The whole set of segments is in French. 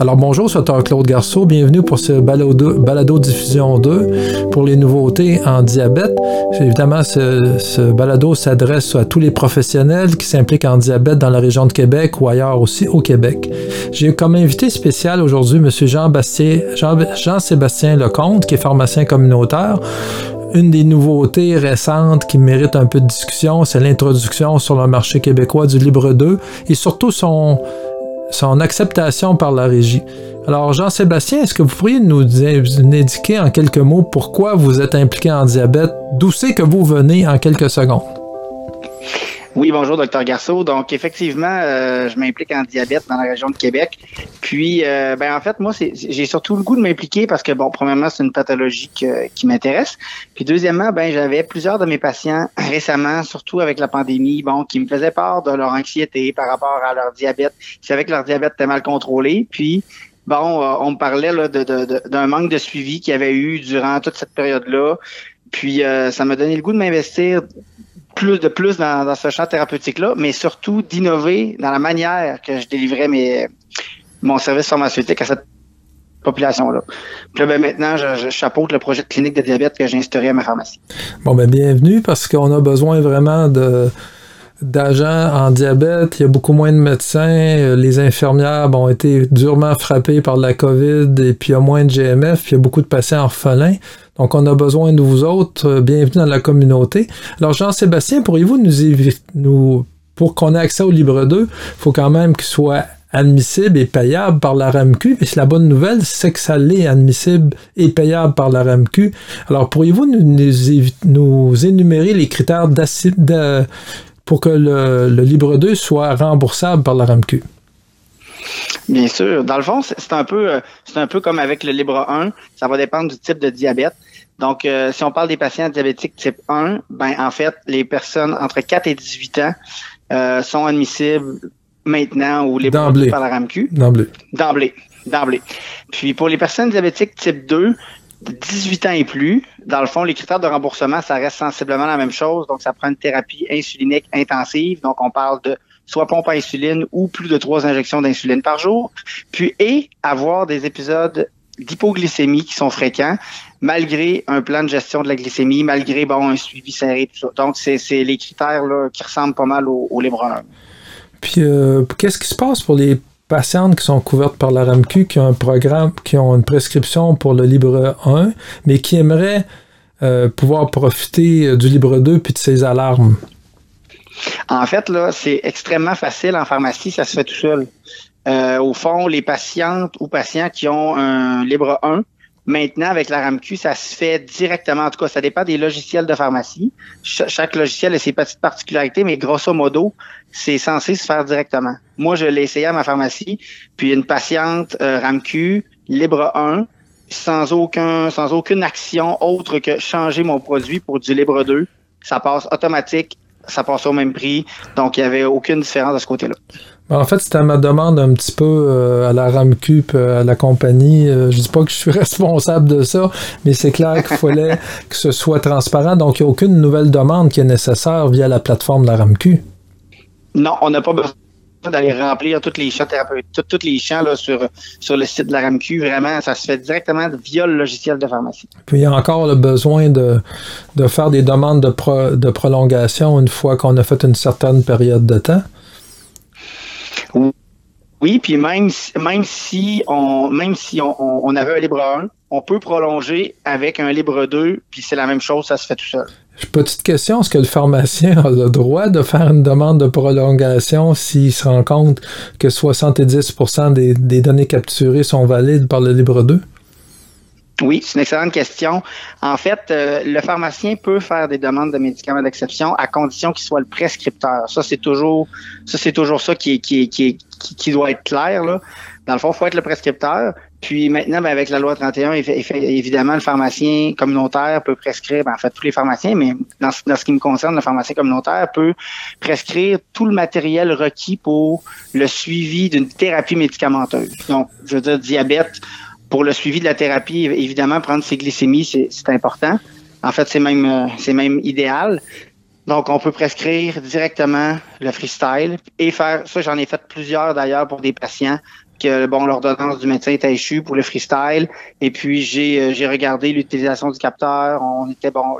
Alors bonjour, c'est Claude Garceau. Bienvenue pour ce balado, diffusion 2 pour les nouveautés en diabète. Évidemment, ce, balado s'adresse à tous les professionnels qui s'impliquent en diabète dans la région de Québec ou ailleurs aussi au Québec. J'ai comme invité spécial aujourd'hui M. Jean-Sébastien Jean, Jean Lecomte, qui est pharmacien communautaire. Une des nouveautés récentes qui mérite un peu de discussion, c'est l'introduction sur le marché québécois du Libre 2 et surtout son, son acceptation par la régie. Alors, Jean-Sébastien, est-ce que vous pourriez nous indiquer en quelques mots pourquoi vous êtes impliqué en diabète, d'où c'est que vous venez en quelques secondes? Oui, bonjour, docteur Garceau. Donc, effectivement, euh, je m'implique en diabète dans la région de Québec. Puis, euh, ben en fait, moi, j'ai surtout le goût de m'impliquer parce que, bon, premièrement, c'est une pathologie qui m'intéresse. Puis, deuxièmement, ben j'avais plusieurs de mes patients récemment, surtout avec la pandémie, bon, qui me faisaient part de leur anxiété par rapport à leur diabète. Ils savaient que leur diabète était mal contrôlé. Puis, bon, euh, on me parlait là, d'un manque de suivi qu'il y avait eu durant toute cette période-là. Puis, ça m'a donné le goût de m'investir plus de plus dans, ce champ thérapeutique-là, mais surtout d'innover dans la manière que je délivrais mes, mon service pharmaceutique à cette population-là. Puis là, ben, maintenant, je, chapeaute le projet de clinique de diabète que j'ai instauré à ma pharmacie. Bon, ben bienvenue parce qu'on a besoin vraiment de d'agents en diabète, il y a beaucoup moins de médecins, les infirmières ont été durement frappées par la COVID et puis il y a moins de GMF, puis il y a beaucoup de patients orphelins. Donc, on a besoin de vous autres. Euh, bienvenue dans la communauté. Alors, Jean-Sébastien, pourriez-vous nous, nous pour qu'on ait accès au Libre 2, il faut quand même qu'il soit admissible et payable par la RAMQ. Et la bonne nouvelle, c'est que ça l'est admissible et payable par la RAMQ. Alors, pourriez-vous nous, énumérer les critères de, pour que le, le Libre 2 soit remboursable par la RAMQ? Bien sûr. Dans le fond, c'est un peu euh, c'est un peu comme avec le Libre 1. Ça va dépendre du type de diabète. Donc, euh, si on parle des patients diabétiques type 1, ben en fait, les personnes entre 4 et 18 ans euh, sont admissibles maintenant au Libre 2 par la RAMQ. D'emblée. D'emblée. D'emblée. Puis pour les personnes diabétiques type 2, 18 ans et plus, dans le fond, les critères de remboursement, ça reste sensiblement la même chose. Donc, ça prend une thérapie insulinique intensive. Donc, on parle de soit pompe à insuline ou plus de trois injections d'insuline par jour, puis et avoir des épisodes d'hypoglycémie qui sont fréquents, malgré un plan de gestion de la glycémie, malgré bon un suivi serré, tout ça. Donc, c'est les critères là, qui ressemblent pas mal au, au Libre Puis, euh, qu'est-ce qui se passe pour les patientes qui sont couvertes par la RAMQ, qui ont un programme, qui ont une prescription pour le Libre 1, mais qui aimeraient euh, pouvoir profiter du Libre 2 puis de ses alarmes? En fait, là, c'est extrêmement facile en pharmacie, ça se fait tout seul. Euh, au fond, les patientes ou patients qui ont un Libre 1, maintenant, avec la RAMQ, ça se fait directement. En tout cas, ça dépend des logiciels de pharmacie. chaque logiciel a ses petites particularités, mais grosso modo, c'est censé se faire directement. Moi, je l'ai essayé à ma pharmacie, puis une patiente euh, RAMQ, Libre 1, sans aucun, sans aucune action autre que changer mon produit pour du Libre 2. Ça passe automatique ça passe au même prix. Donc, il n'y avait aucune différence de ce côté-là. En fait, c'était ma demande un petit peu euh, à la RAMQ, à la compagnie. Euh, je dis pas que je suis responsable de ça, mais c'est clair qu'il fallait que ce soit transparent. Donc, il n'y a aucune nouvelle demande qui est nécessaire via la plateforme de la RAMQ. Non, on n'a pas besoin d'aller remplir tous les champs thérapeutiques, tous les champs là, sur, sur le site de la RAMQ. Vraiment, ça se fait directement via le logiciel de pharmacie. Puis il y a encore le besoin de, de faire des demandes de, de prolongation une fois qu'on a fait une certaine période de temps. Oui, puis même, même si on même si on, avait un libre 1, on peut prolonger avec un libre 2, puis c'est la même chose, ça se fait tout seul. Petite question, est-ce que le pharmacien a le droit de faire une demande de prolongation s'il se rend compte que 70% des, données capturées sont valides par le libre 2? Oui, c'est une excellente question. En fait, euh, le pharmacien peut faire des demandes de médicaments d'exception à condition qu'il soit le prescripteur. Ça, c'est toujours, ça, c'est toujours ça qui, doit être clair. Dans le fond, il faut être le prescripteur. Puis maintenant, ben, avec la loi 31, évidemment, le pharmacien communautaire peut prescrire, ben, en fait, tous les pharmaciens, mais dans, dans, ce qui me concerne, le pharmacien communautaire peut prescrire tout le matériel requis pour le suivi d'une thérapie médicamenteuse. Donc, je veux dire, diabète, pour le suivi de la thérapie, évidemment, prendre ses glycémies, c'est important. En fait, c'est même, euh, c'est même idéal. Donc, on peut prescrire directement le freestyle et faire, ça j'en ai fait plusieurs d'ailleurs pour des patients que bon l'ordonnance du médecin était échue pour le freestyle. Et puis j'ai euh, j'ai regardé l'utilisation du capteur. On était bon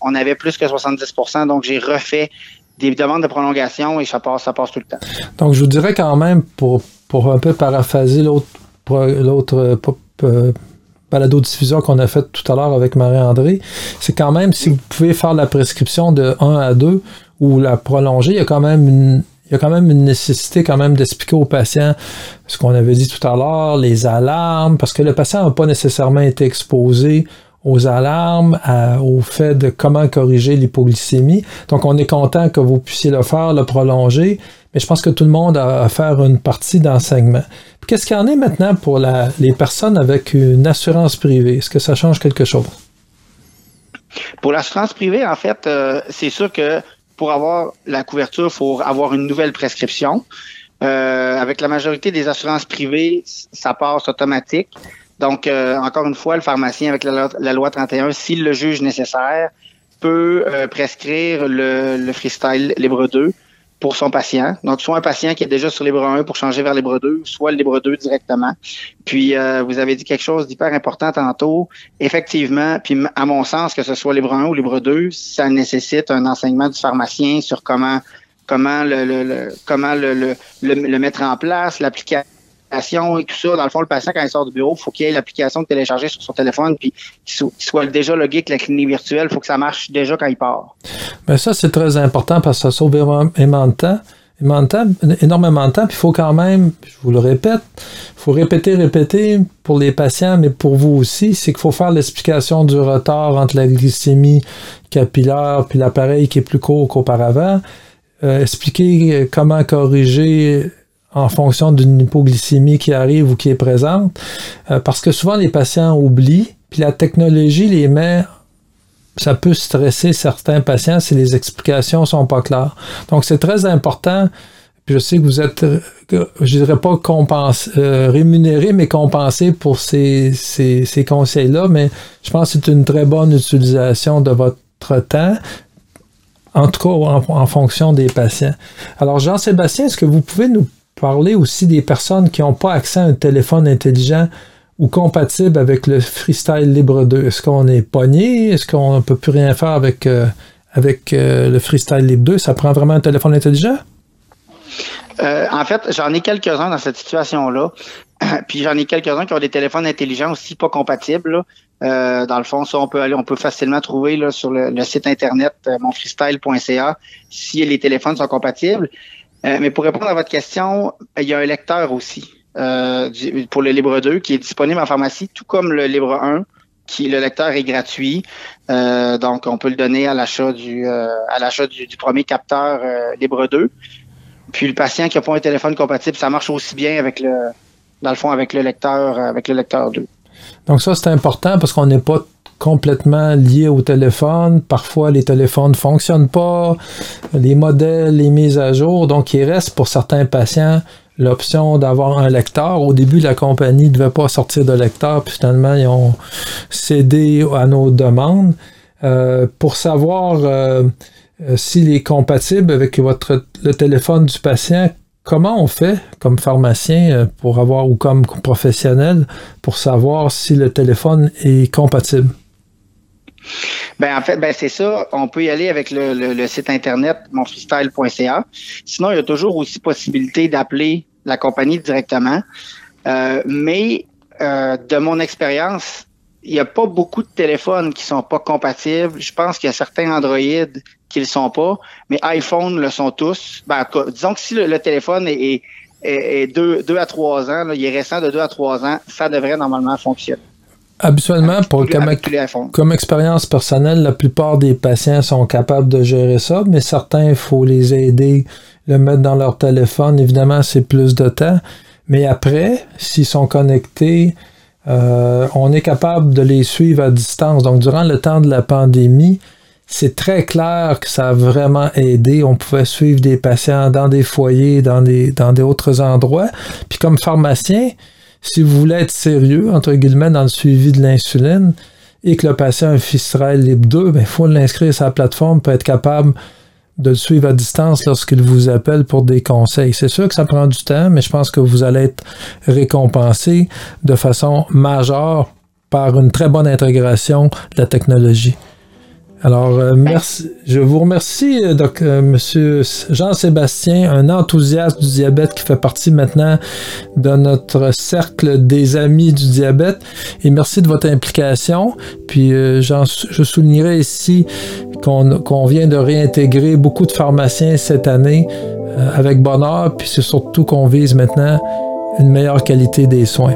on, avait plus que 70% donc j'ai refait des demandes de prolongation et ça passe ça passe tout le temps. Donc je vous dirais quand même pour pour un peu paraphraser l'autre l'autre euh, balado diffusion qu'on a fait tout à l'heure avec Marie-André, c'est quand même si vous pouvez faire la prescription de 1 à 2 ou la prolonger, il y a quand même une, il y a quand même une nécessité quand même d'expliquer au patient ce qu'on avait dit tout à l'heure, les alarmes, parce que le patient n'a pas nécessairement été exposé aux alarmes, au fait de comment corriger l'hypoglycémie. Donc, on est content que vous puissiez le faire, le prolonger, mais je pense que tout le monde a à faire une partie d'enseignement. Qu'est-ce qu'il y en est maintenant pour les personnes avec une assurance privée? Est-ce que ça change quelque chose? Pour l'assurance privée, en fait, euh, c'est sûr que pour avoir la couverture, il faut avoir une nouvelle prescription. Euh, avec la majorité des assurances privées, ça passe automatique. Donc, euh, encore une fois, le pharmacien, avec la, loi 31, s'il le juge nécessaire, peut euh, prescrire le, le, freestyle libre 2 pour son patient. Donc, soit un patient qui est déjà sur Libre 1 pour changer vers Libre 2, soit le Libre 2 directement. Puis, euh, vous avez dit quelque chose d'hyper important tantôt. Effectivement, puis à mon sens, que ce soit Libre 1 ou Libre 2, ça nécessite un enseignement du pharmacien sur comment comment le, comment le, le, mettre en place, l'application et tout ça. Dans le fond, le patient, quand il sort du bureau, faut qu'il ait l'application téléchargée sur son téléphone, puis qu'il soit déjà logué avec la clinique virtuelle. Il faut que ça marche déjà quand il part. Mais ça, c'est très important parce que ça sauve énormément de temps. Énormément de temps, puis il faut quand même, je vous le répète, il faut répéter, répéter pour les patients, mais pour vous aussi, c'est qu'il faut faire l'explication du retard entre la glycémie capillaire puis l'appareil qui est plus court qu'auparavant. Euh, expliquer comment corriger en fonction d'une hypoglycémie qui arrive ou qui est présente, euh, parce que souvent les patients oublient, puis la technologie les met, ça peut stresser certains patients si les explications sont pas claires. Donc c'est très important. Puis je sais que vous êtes, je dirais pas euh, rémunéré, mais compensé pour ces, ces, ces conseils-là, mais je pense que c'est une très bonne utilisation de votre temps en tout cas en fonction des patients. Alors Jean-Sébastien, est-ce que vous pouvez nous parler aussi des personnes qui n'ont pas accès à un téléphone intelligent ou compatible avec le Freestyle Libre 2. Est-ce qu'on est pogné? Est-ce qu'on ne peut plus rien faire avec, euh, euh, le Freestyle Libre 2? Ça prend vraiment un téléphone intelligent? Euh, en fait, j'en ai quelques-uns dans cette situation-là. Puis j'en ai quelques-uns qui ont des téléphones intelligents aussi pas compatibles. dans le fond, ça, on peut aller, on peut facilement trouver sur le, le site internet monfreestyle.ca si les téléphones sont compatibles. Euh, mais pour répondre à votre question, il y a un lecteur aussi euh, pour le Libre 2 qui est disponible en pharmacie, tout comme le Libre 1 qui le lecteur est gratuit. Euh, donc, on peut le donner à l'achat du à l'achat du, premier capteur Libre 2. Puis le patient qui n'a pas un téléphone compatible, ça marche aussi bien avec le dans le fond avec le lecteur avec le lecteur 2. Donc ça c'est important parce qu'on n'est pas complètement lié au téléphone. Parfois, les téléphones ne fonctionnent pas, les modèles, les mises à jour. Donc, il reste pour certains patients l'option d'avoir un lecteur. Au début, la compagnie ne devait pas sortir de lecteur, puis finalement, ils ont cédé à nos demandes. Euh, pour savoir euh, s'il est compatible avec votre, le téléphone du patient, comment on fait comme pharmacien euh, pour avoir ou comme professionnel pour savoir si le téléphone est compatible? Ben en fait, ben c'est ça. On peut y aller avec le, site internet monfreestyle.ca. Sinon, il y a toujours aussi possibilité d'appeler la compagnie directement. Euh, mais euh, de mon expérience, il n'y a pas beaucoup de téléphones qui sont pas compatibles. Je pense qu'il y a certains Android qui ne le sont pas, mais iPhone le sont tous. Ben, disons que si le, téléphone est, est, deux, deux, à trois ans, il est récent de deux à trois ans, ça devrait normalement fonctionner. Habituellement, pour, comme, expérience personnelle, la plupart des patients sont capables de gérer ça, mais certains, il faut les aider, le mettre dans leur téléphone. Évidemment, c'est plus de temps. Mais après, s'ils sont connectés, euh, on est capable de les suivre à distance. Donc, durant le temps de la pandémie, c'est très clair que ça a vraiment aidé. On pouvait suivre des patients dans des foyers, dans des, dans d'autres endroits. Puis comme pharmacien, si vous voulez être sérieux, entre guillemets, dans le suivi de l'insuline, et que le patient a un Fistrel Libre 2, il faut l'inscrire sur la plateforme pour être capable de le suivre à distance lorsqu'il vous appelle pour des conseils. C'est sûr que ça prend du temps, mais je pense que vous allez être récompensé de façon majeure par une très bonne intégration de la technologie. Alors, euh, merci. Je vous remercie, euh, donc, euh, Monsieur Jean-Sébastien, un enthousiaste du diabète qui fait partie maintenant de notre cercle des amis du diabète. Et merci de votre implication. Puis, je soulignerai ici qu'on vient de réintégrer beaucoup de pharmaciens cette année avec bonheur. Puis, c'est surtout qu'on vise maintenant une meilleure qualité des soins.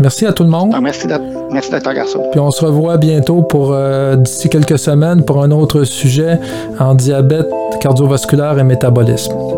Merci à tout le monde. Ah, merci, Dr. Garçon. Puis on se revoit bientôt pour euh, d'ici quelques semaines pour un autre sujet en diabète cardiovasculaire et métabolisme.